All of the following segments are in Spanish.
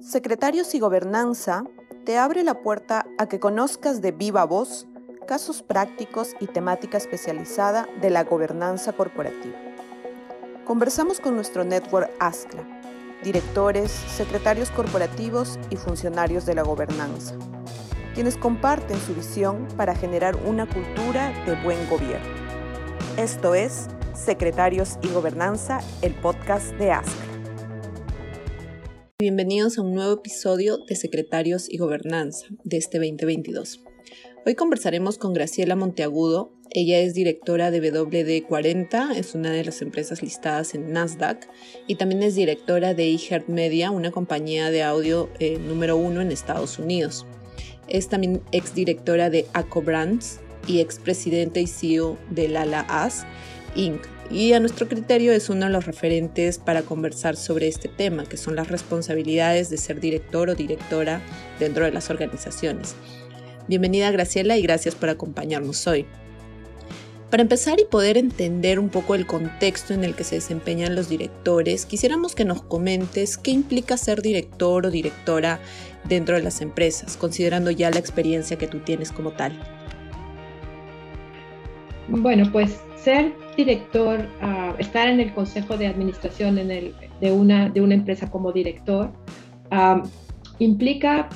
Secretarios y Gobernanza te abre la puerta a que conozcas de viva voz casos prácticos y temática especializada de la gobernanza corporativa. Conversamos con nuestro network ASCLA, directores, secretarios corporativos y funcionarios de la gobernanza, quienes comparten su visión para generar una cultura de buen gobierno. Esto es Secretarios y Gobernanza, el podcast de ASCLA. Bienvenidos a un nuevo episodio de Secretarios y Gobernanza de este 2022. Hoy conversaremos con Graciela Monteagudo. Ella es directora de WD40, es una de las empresas listadas en Nasdaq y también es directora de iHeartMedia, una compañía de audio eh, número uno en Estados Unidos. Es también exdirectora de ACO Brands y expresidente y CEO de Lala As Inc., y a nuestro criterio es uno de los referentes para conversar sobre este tema, que son las responsabilidades de ser director o directora dentro de las organizaciones. Bienvenida Graciela y gracias por acompañarnos hoy. Para empezar y poder entender un poco el contexto en el que se desempeñan los directores, quisiéramos que nos comentes qué implica ser director o directora dentro de las empresas, considerando ya la experiencia que tú tienes como tal. Bueno, pues ser director, ah, estar en el consejo de administración de, una, empresa como director, implica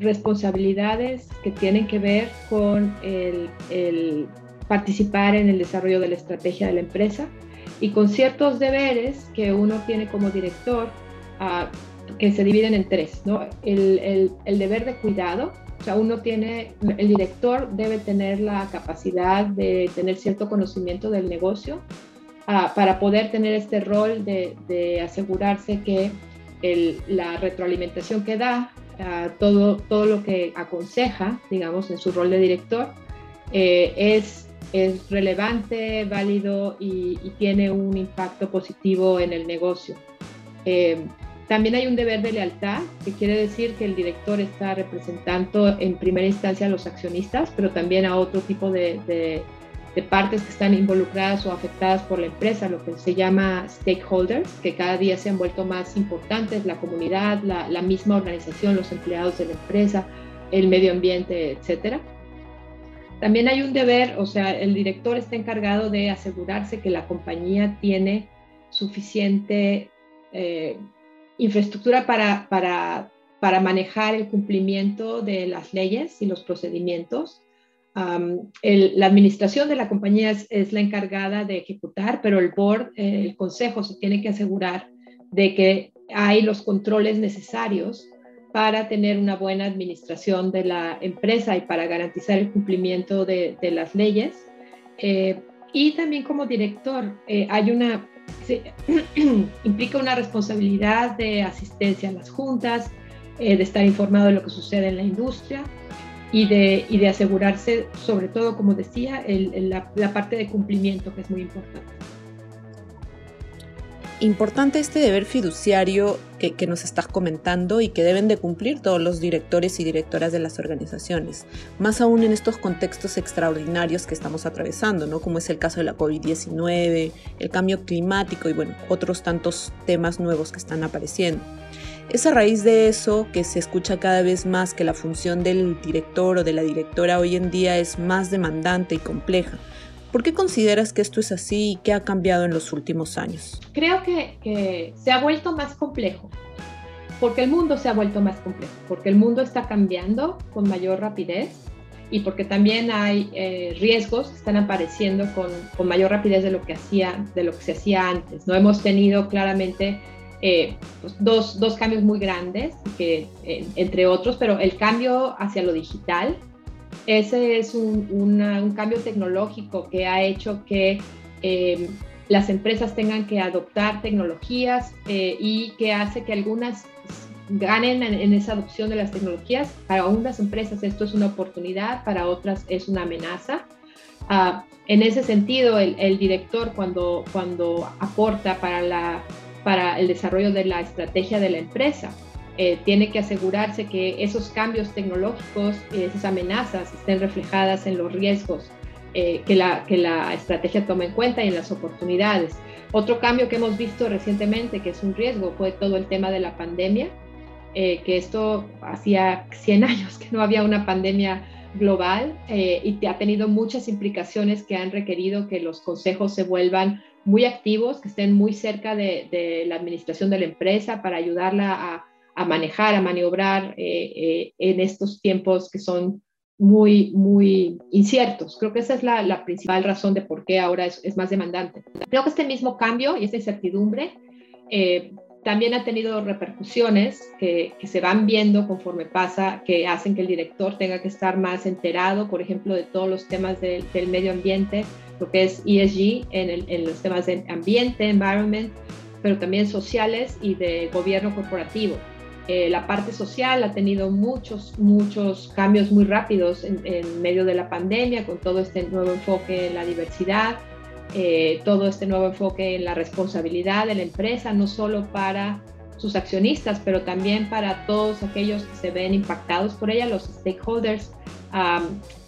responsabilidades que tienen que ver con participar en el desarrollo de la estrategia de la empresa y con ciertos deberes que uno tiene como director ah, que se dividen en tres. el deber de cuidado, o sea, uno tiene, el director debe tener la capacidad de tener cierto conocimiento del negocio ah, para poder tener este rol de, asegurarse que la retroalimentación que da, ah, todo, todo lo que aconseja, digamos, en su rol de director, eh, es, es relevante, válido y, tiene un impacto positivo en el negocio. Eh, también hay un deber de lealtad, que quiere decir que el director está representando en primera instancia a los accionistas, pero también a otro tipo de, partes que están involucradas o afectadas por la empresa, lo que se llama stakeholders, que cada día se han vuelto más importantes, la comunidad, la, misma organización, los empleados de la empresa, el medio ambiente, etcétera. También hay un deber, o sea, el director está encargado de asegurarse que la compañía tiene suficiente eh, infraestructura para, para, para, manejar el cumplimiento de las leyes y los procedimientos. la administración de la compañía es, la encargada de ejecutar, pero el board, eh, el consejo, se tiene que asegurar de que hay los controles necesarios para tener una buena administración de la empresa y para garantizar el cumplimiento de, de las leyes. Eh, y también como director eh, hay una implica una responsabilidad de asistencia a las juntas, eh, de estar informado de lo que sucede en la industria y de, y de asegurarse, sobre todo, como decía, la parte de cumplimiento, que es muy importante importante este deber fiduciario que, nos estás comentando y que deben de cumplir todos los directores y directoras de las organizaciones, más aún en estos contextos extraordinarios que estamos atravesando, ¿no? como es el caso de la COVID-19, el cambio climático y bueno, otros tantos temas nuevos que están apareciendo. Es a raíz de eso que se escucha cada vez más que la función del director o de la directora hoy en día es más demandante y compleja ¿Por qué consideras que esto es así y qué ha cambiado en los últimos años? Creo que, se ha vuelto más complejo, porque el mundo se ha vuelto más complejo, porque el mundo está cambiando con mayor rapidez y porque también hay eh, riesgos que están apareciendo con, mayor rapidez de lo que hacía, de lo que se hacía antes. No hemos tenido claramente eh, pues, dos, dos, cambios muy grandes, que, eh, entre otros, pero el cambio hacia lo digital ese es un, cambio tecnológico que ha hecho que eh, las empresas tengan que adoptar tecnologías eh, y que hace que algunas ganen en, esa adopción de las tecnologías. Para unas empresas esto es una oportunidad, para otras es una amenaza. Ah, en ese sentido, el, director cuando, cuando aporta para, la, para el desarrollo de la estrategia de la empresa, eh, tiene que asegurarse que esos cambios tecnológicos, esas amenazas estén reflejadas en los riesgos eh, que, la, que la estrategia tome en cuenta y en las oportunidades. Otro cambio que hemos visto recientemente, que es un riesgo, fue todo el tema de la pandemia, eh, que esto hacía 100 años que no había una pandemia global eh, y ha tenido muchas implicaciones que han requerido que los consejos se vuelvan muy activos, que estén muy cerca de, la administración de la empresa para ayudarla a, manejar, a maniobrar en estos tiempos que son muy, muy inciertos. Creo que esa es la, principal razón de por qué ahora es, más demandante. Creo que este mismo cambio y esta incertidumbre eh, también ha tenido repercusiones que, se van viendo conforme pasa, que hacen que el director tenga que estar más enterado, por ejemplo, de todos los temas del medio ambiente, lo que es ESG en, en los temas de ambiente, environment, pero también sociales y de gobierno corporativo. Eh, la parte social ha tenido muchos, muchos cambios muy rápidos en, medio de la pandemia, con todo este nuevo enfoque en la diversidad, eh, todo este nuevo enfoque en la responsabilidad de la empresa, no solo para sus accionistas, pero también para todos aquellos que se ven impactados por ella, los stakeholders.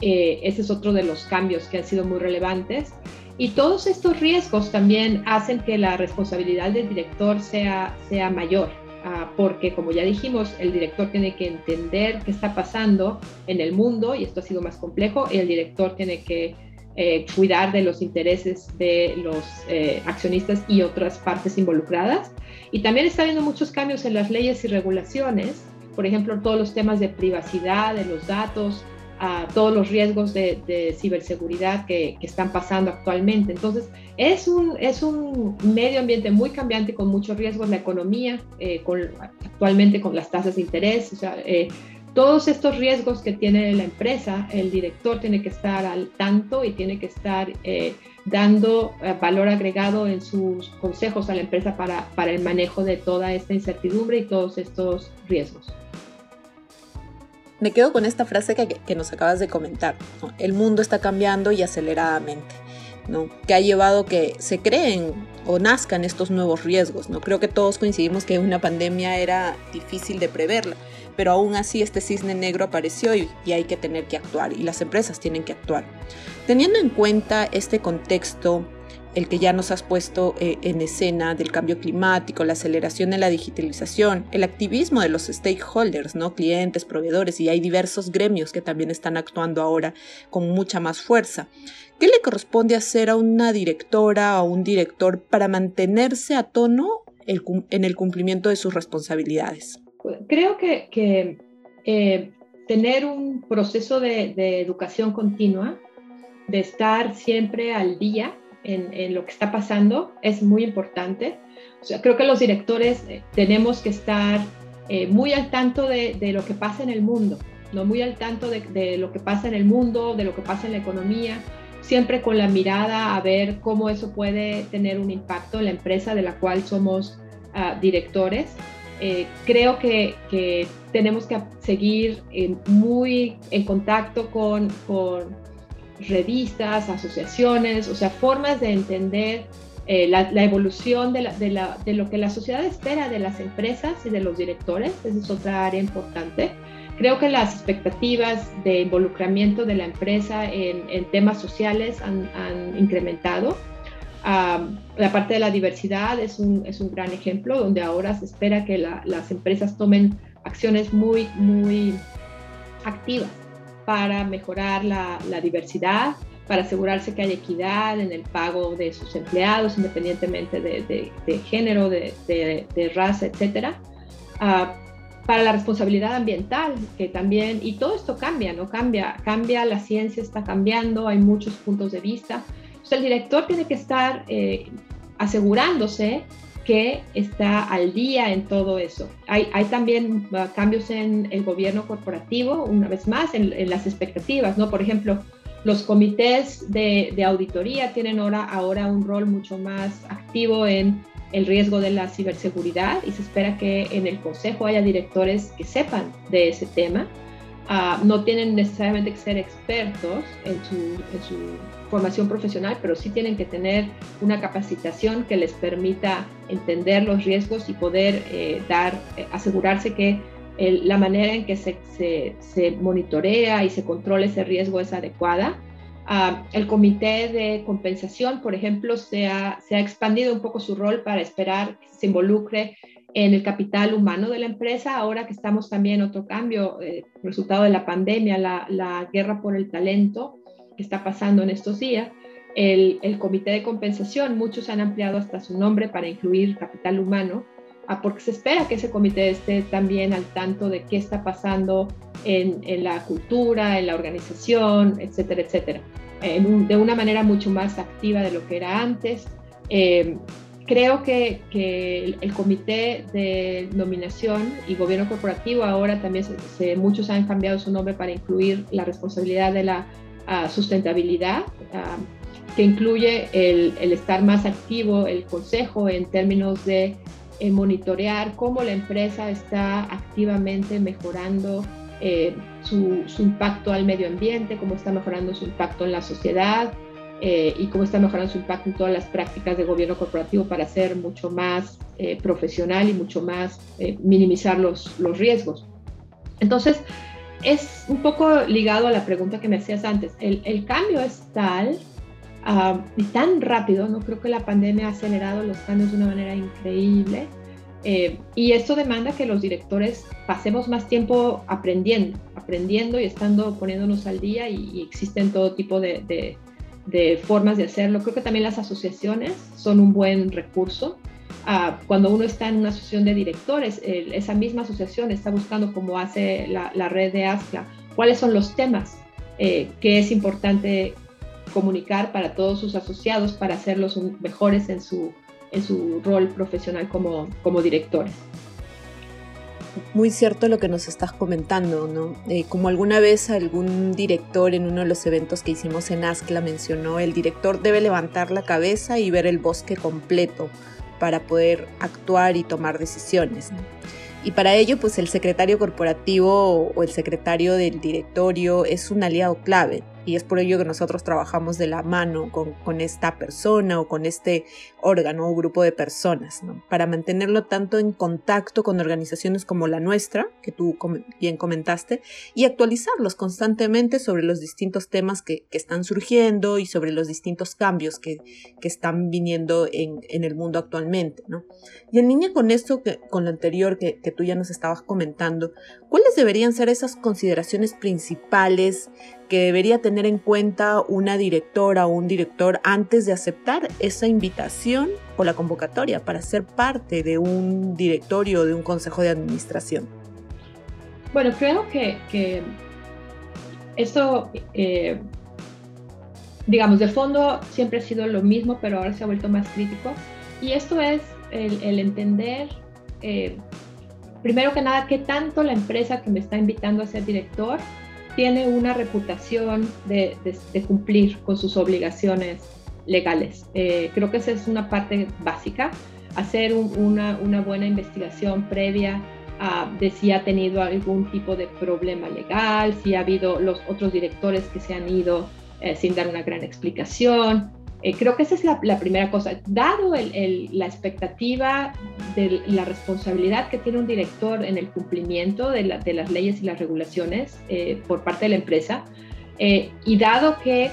Eh, ese es otro de los cambios que han sido muy relevantes. Y todos estos riesgos también hacen que la responsabilidad del director sea, sea mayor. Ah, porque como ya dijimos, el director tiene que entender qué está pasando en el mundo y esto ha sido más complejo el director tiene que eh, cuidar de los intereses de los eh, accionistas y otras partes involucradas. Y también está habiendo muchos cambios en las leyes y regulaciones, por ejemplo, todos los temas de privacidad de los datos, a todos los riesgos de, ciberseguridad que, están pasando actualmente. Entonces, es un, es un medio ambiente muy cambiante con muchos riesgos, la economía, eh, actualmente con las tasas de interés, o sea, eh, todos estos riesgos que tiene la empresa, el director tiene que estar al tanto y tiene que estar eh, dando valor agregado en sus consejos a la empresa para, para el manejo de toda esta incertidumbre y todos estos riesgos. Me quedo con esta frase que, nos acabas de comentar. El mundo está cambiando y aceleradamente, ¿no? que ha llevado que se creen o nazcan estos nuevos riesgos. ¿no? Creo que todos coincidimos que una pandemia era difícil de preverla, pero aún así este cisne negro apareció y, y hay que tener que actuar y las empresas tienen que actuar. Teniendo en cuenta este contexto el que ya nos has puesto eh, en escena del cambio climático, la aceleración de la digitalización, el activismo de los stakeholders, ¿no? clientes, proveedores, y hay diversos gremios que también están actuando ahora con mucha más fuerza. ¿Qué le corresponde hacer a una directora o un director para mantenerse a tono en el cumplimiento de sus responsabilidades? Creo que, eh, tener un proceso de educación continua, de estar siempre al día, en, lo que está pasando es muy importante. O sea, creo que los directores eh, tenemos que estar eh, muy al tanto de, lo que pasa en el mundo, ¿no? muy al tanto de, lo que pasa en el mundo, de lo que pasa en la economía, siempre con la mirada a ver cómo eso puede tener un impacto en la empresa de la cual somos ah, directores. Eh, creo que, tenemos que seguir muy en contacto con, con revistas, asociaciones, o sea, formas de entender eh, la, evolución de, lo que la sociedad espera de las empresas y de los directores. Esa es otra área importante. Creo que las expectativas de involucramiento de la empresa en, temas sociales han, incrementado. la parte de la diversidad es un, gran ejemplo, donde ahora se espera que las empresas tomen acciones muy, muy activas para mejorar la, diversidad, para asegurarse que haya equidad en el pago de sus empleados, independientemente de, género, de, raza, etc. Ah, para la responsabilidad ambiental, que también, y todo esto cambia, ¿no? Cambia, cambia, la ciencia está cambiando, hay muchos puntos de vista. Entonces el director tiene que estar eh, asegurándose que está al día en todo eso. Hay, también uh, cambios en el gobierno corporativo, una vez más, en, las expectativas, ¿no? Por ejemplo, los comités de, de, auditoría tienen ahora, ahora un rol mucho más activo en el riesgo de la ciberseguridad y se espera que en el consejo haya directores que sepan de ese tema. Ah, no tienen necesariamente que ser expertos en su, formación profesional, pero sí tienen que tener una capacitación que les permita entender los riesgos y poder eh, dar, eh, asegurarse que la manera en que se, se, se, monitorea y se controla ese riesgo es adecuada. Ah, el comité de compensación, por ejemplo, se ha, se ha expandido un poco su rol para esperar que se involucre en el capital humano de la empresa, ahora que estamos también otro cambio, eh, resultado de la pandemia, la, la, guerra por el talento que está pasando en estos días, el, el, comité de compensación, muchos han ampliado hasta su nombre para incluir capital humano, ah, porque se espera que ese comité esté también al tanto de qué está pasando en, en la cultura, en la organización, etcétera, etcétera, de una manera mucho más activa de lo que era antes. Eh, creo que, el, comité de nominación y gobierno corporativo ahora también se, muchos han cambiado su nombre para incluir la responsabilidad de la ah, sustentabilidad, ah, que incluye el, el, estar más activo, el consejo en términos de eh, monitorear cómo la empresa está activamente mejorando eh, su, su impacto al medio ambiente, cómo está mejorando su impacto en la sociedad, eh, y cómo está mejorando su impacto en todas las prácticas de gobierno corporativo para ser mucho más eh, profesional y mucho más eh, minimizar los, los riesgos. Entonces, es un poco ligado a la pregunta que me hacías antes. El, el cambio es tal ah, y tan rápido, no creo que la pandemia ha acelerado los cambios de una manera increíble. y esto demanda que los directores pasemos más tiempo aprendiendo, aprendiendo y estando poniéndonos al día y, y existen todo tipo de, de de formas de hacerlo. Creo que también las asociaciones son un buen recurso. Ah, cuando uno está en una asociación de directores, esa misma asociación está buscando, como hace la, red de ASCA, cuáles son los temas eh, que es importante comunicar para todos sus asociados para hacerlos mejores en su, en su rol profesional como, como directores muy cierto lo que nos estás comentando, ¿no? Eh, como alguna vez algún director en uno de los eventos que hicimos en ASCLA mencionó, el director debe levantar la cabeza y ver el bosque completo para poder actuar y tomar decisiones. Y para ello, pues el secretario corporativo o el secretario del directorio es un aliado clave y es por ello que nosotros trabajamos de la mano con, con esta persona o con este órgano o grupo de personas, ¿no? para mantenerlo tanto en contacto con organizaciones como la nuestra, que tú bien comentaste, y actualizarlos constantemente sobre los distintos temas que, que están surgiendo y sobre los distintos cambios que, que están viniendo en, en, el mundo actualmente. ¿no? Y en línea con esto, que, con lo anterior que, que tú ya nos estabas comentando, ¿cuáles deberían ser esas consideraciones principales que debería tener en cuenta una directora o un director antes de aceptar esa invitación o la convocatoria para ser parte de un directorio o de un consejo de administración? Bueno, creo que, esto, eh, digamos, de fondo siempre ha sido lo mismo, pero ahora se ha vuelto más crítico. Y esto es el, entender, eh, primero que nada, qué tanto la empresa que me está invitando a ser director tiene una reputación de, cumplir con sus obligaciones legales. Eh, creo que esa es una parte básica, hacer una, buena investigación previa de si ha tenido algún tipo de problema legal, si ha habido los otros directores que se han ido eh, sin dar una gran explicación, eh, creo que esa es la, primera cosa. Dado la expectativa de la responsabilidad que tiene un director en el cumplimiento de, las leyes y las regulaciones eh, por parte de la empresa, eh, y dado que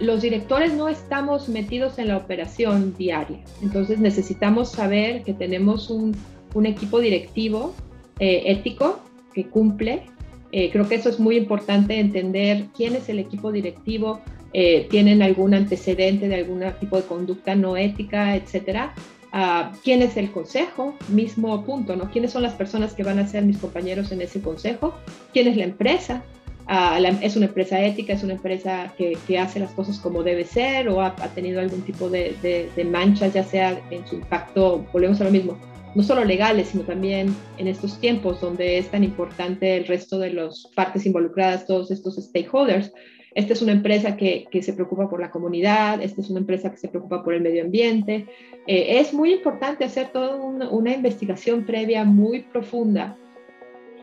los directores no estamos metidos en la operación diaria, entonces necesitamos saber que tenemos un, un equipo directivo ético que cumple. creo que eso es muy importante entender quién es el equipo directivo, eh, tienen algún antecedente de algún tipo de conducta no ética, etcétera. Uh, ¿Quién es el consejo? Mismo punto, ¿no? ¿Quiénes son las personas que van a ser mis compañeros en ese consejo? ¿Quién es la empresa? Uh, ¿Es una empresa ética? ¿Es una empresa que, que, hace las cosas como debe ser? ¿O ha, ha tenido algún tipo de, de, de, manchas, ya sea en su impacto, volvemos a lo mismo, no solo legales, sino también en estos tiempos donde es tan importante el resto de las partes involucradas, todos estos stakeholders? Esta es una empresa que, se preocupa por la comunidad, esta es una empresa que se preocupa por el medio ambiente. Eh, es muy importante hacer toda una, investigación previa muy profunda,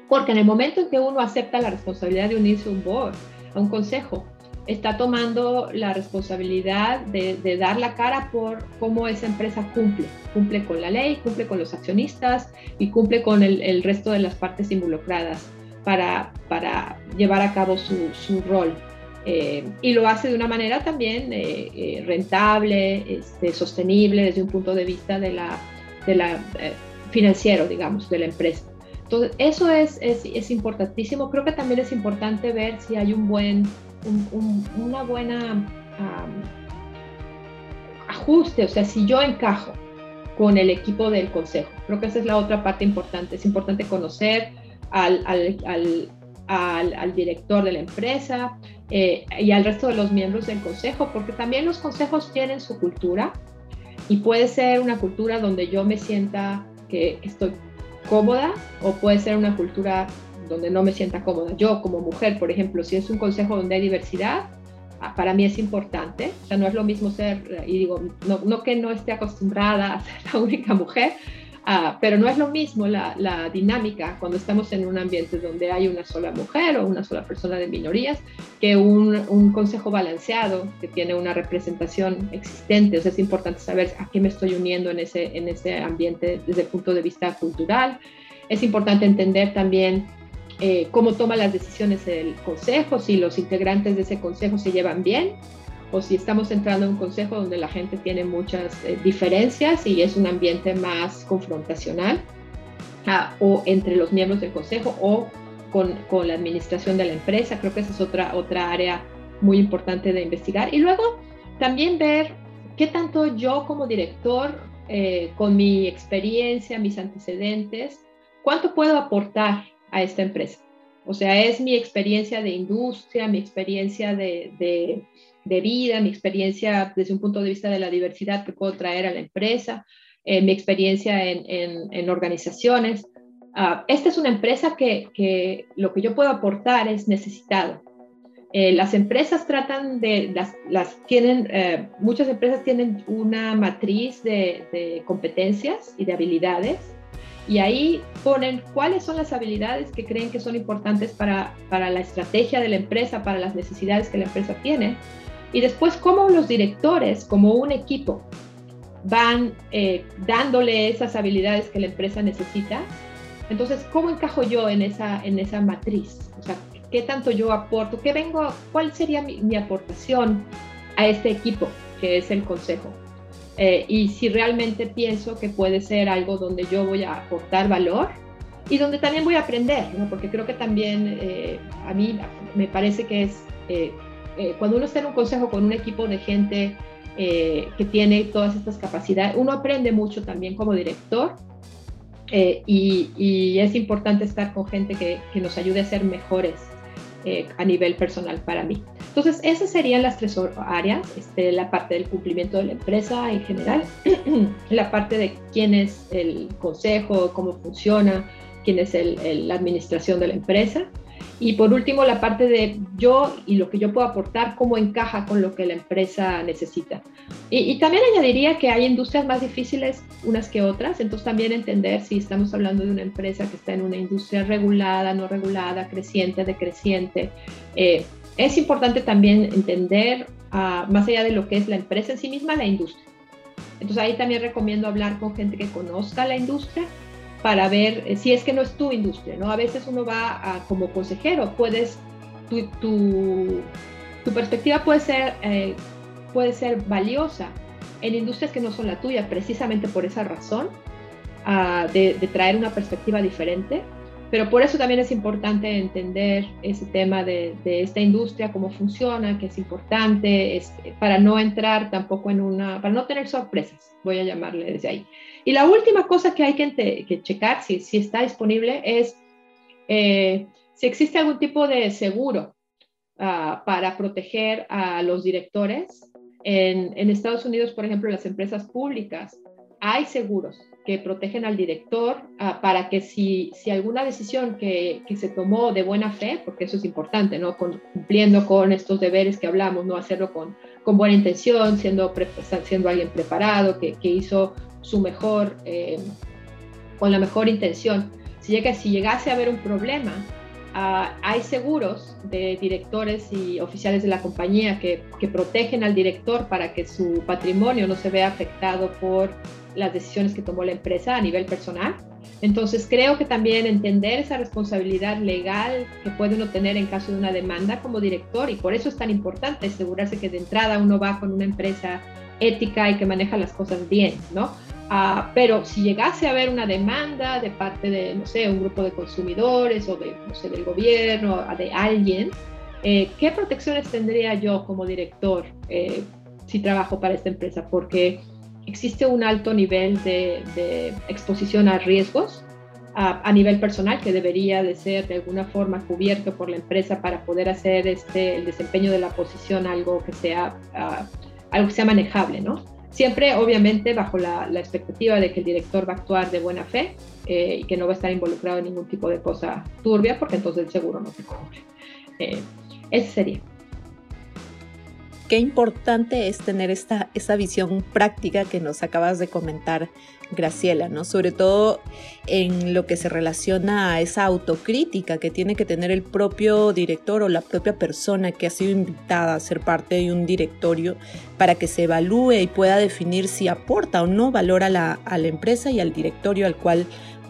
porque en el momento en que uno acepta la responsabilidad de unirse a un board, a un consejo, está tomando la responsabilidad de, dar la cara por cómo esa empresa cumple. Cumple con la ley, cumple con los accionistas y cumple con el, resto de las partes involucradas para, para llevar a cabo su, su rol. Eh, y lo hace de una manera también eh, eh, rentable, este, sostenible desde un punto de vista de la, de la financiero, digamos, de la empresa. Entonces, eso es, es, es, importantísimo. Creo que también es importante ver si hay un buen, un, una buena ajuste, o sea, si yo encajo con el equipo del consejo. Creo que esa es la otra parte importante. Es importante conocer al, al, al, al director de la empresa, eh, y al resto de los miembros del consejo, porque también los consejos tienen su cultura y puede ser una cultura donde yo me sienta que estoy cómoda o puede ser una cultura donde no me sienta cómoda. Yo como mujer, por ejemplo, si es un consejo donde hay diversidad, ah, para mí es importante. O sea, no es lo mismo ser, y digo, no, no que no esté acostumbrada a ser la única mujer, Ah, pero no es lo mismo la, dinámica cuando estamos en un ambiente donde hay una sola mujer o una sola persona de minorías que un, consejo balanceado que tiene una representación existente. O sea, es importante saber a qué me estoy uniendo en ese, en ese ambiente desde el punto de vista cultural. Es importante entender también eh, cómo toma las decisiones el consejo, si los integrantes de ese consejo se llevan bien o si estamos entrando en un consejo donde la gente tiene muchas eh, diferencias y es un ambiente más confrontacional, ah, o entre los miembros del consejo o con, con, la administración de la empresa. Creo que esa es otra, otra área muy importante de investigar. Y luego también ver qué tanto yo como director, eh, con mi experiencia, mis antecedentes, cuánto puedo aportar a esta empresa. O sea, es mi experiencia de industria, mi experiencia de, de de vida, mi experiencia desde un punto de vista de la diversidad que puedo traer a la empresa, eh, mi experiencia en, organizaciones. Ah, esta es una empresa que, lo que yo puedo aportar es necesitado. Eh, las empresas tratan de, las, tienen, eh, muchas empresas tienen una matriz de, competencias y de habilidades y ahí ponen cuáles son las habilidades que creen que son importantes para, para la estrategia de la empresa, para las necesidades que la empresa tiene y después, cómo los directores, como un equipo, van eh, dándole esas habilidades que la empresa necesita. Entonces, ¿cómo encajo yo en esa, en esa matriz? O sea, ¿qué tanto yo aporto? ¿Qué vengo, ¿Cuál sería mi, aportación a este equipo que es el consejo? Eh, y si realmente pienso que puede ser algo donde yo voy a aportar valor y donde también voy a aprender, ¿no? porque creo que también eh, a mí me parece que es eh, cuando uno está en un consejo con un equipo de gente eh, que tiene todas estas capacidades, uno aprende mucho también como director eh, y, es importante estar con gente que, nos ayude a ser mejores a nivel personal para mí. Entonces, esas serían las tres áreas, este, la parte del cumplimiento de la empresa en general, la parte de quién es el consejo, cómo funciona, quién es la administración de la empresa y por último, la parte de yo y lo que yo puedo aportar, cómo encaja con lo que la empresa necesita. Y, también añadiría que hay industrias más difíciles unas que otras, entonces también entender si estamos hablando de una empresa que está en una industria regulada, no regulada, creciente, decreciente. Eh, es importante también entender, ah, más allá de lo que es la empresa en sí misma, la industria. Entonces ahí también recomiendo hablar con gente que conozca la industria para ver eh, si es que no es tu industria, ¿no? A veces uno va como consejero, puedes, tu, tu, perspectiva puede ser, eh, puede ser valiosa en industrias que no son la tuya, precisamente por esa razón, ah, de, traer una perspectiva diferente. Pero por eso también es importante entender ese tema de, esta industria, cómo funciona, que es importante, es, para no entrar tampoco en una, para no tener sorpresas, voy a llamarle desde ahí. Y la última cosa que hay que, checar, si, está disponible, es eh, si existe algún tipo de seguro ah, para proteger a los directores. En, en, Estados Unidos, por ejemplo, las empresas públicas, hay seguros que protegen al director ah, para que si, si alguna decisión que, que, se tomó de buena fe, porque eso es importante, ¿no? cumpliendo con estos deberes que hablamos, no hacerlo con, con buena intención, siendo, siendo alguien preparado, que, que hizo su mejor, eh, con la mejor intención. Si, llega, si llegase a haber un problema, ah, hay seguros de directores y oficiales de la compañía que, que, protegen al director para que su patrimonio no se vea afectado por las decisiones que tomó la empresa a nivel personal. Entonces creo que también entender esa responsabilidad legal que puede uno tener en caso de una demanda como director y por eso es tan importante asegurarse que de entrada uno va con una empresa ética y que maneja las cosas bien, ¿no? Ah, pero si llegase a haber una demanda de parte de, no sé, un grupo de consumidores o de, no sé, del gobierno, de alguien, eh, ¿qué protecciones tendría yo como director eh, si trabajo para esta empresa? Porque existe un alto nivel de, exposición a riesgos a, nivel personal que debería de ser de alguna forma cubierto por la empresa para poder hacer este, el desempeño de la posición algo que sea, ah, algo que sea manejable, ¿no? Siempre, obviamente, bajo la, expectativa de que el director va a actuar de buena fe eh, y que no va a estar involucrado en ningún tipo de cosa turbia, porque entonces el seguro no se cubre. Eh, ese sería qué importante es tener esta, esa visión práctica que nos acabas de comentar, Graciela, ¿no? Sobre todo en lo que se relaciona a esa autocrítica que tiene que tener el propio director o la propia persona que ha sido invitada a ser parte de un directorio para que se evalúe y pueda definir si aporta o no valor a la, a la empresa y al directorio al cual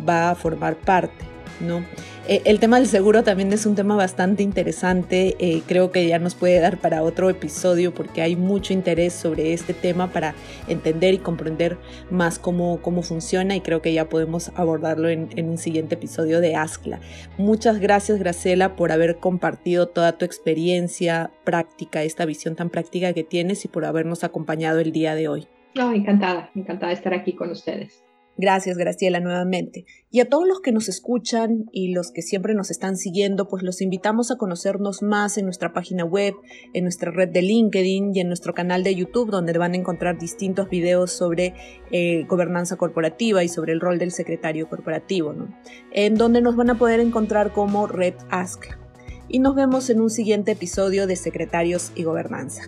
va a formar parte, ¿no? Eh, el tema del seguro también es un tema bastante interesante, eh, creo que ya nos puede dar para otro episodio porque hay mucho interés sobre este tema para entender y comprender más cómo, cómo funciona y creo que ya podemos abordarlo en, un siguiente episodio de ASCLA. Muchas gracias Graciela por haber compartido toda tu experiencia práctica, esta visión tan práctica que tienes y por habernos acompañado el día de hoy. No, encantada, encantada de estar aquí con ustedes. Gracias, Graciela, nuevamente. Y a todos los que nos escuchan y los que siempre nos están siguiendo, pues los invitamos a conocernos más en nuestra página web, en nuestra red de LinkedIn y en nuestro canal de YouTube, donde van a encontrar distintos videos sobre eh, gobernanza corporativa y sobre el rol del secretario corporativo, ¿no? En donde nos van a poder encontrar como Red Ask. Y nos vemos en un siguiente episodio de Secretarios y Gobernanza.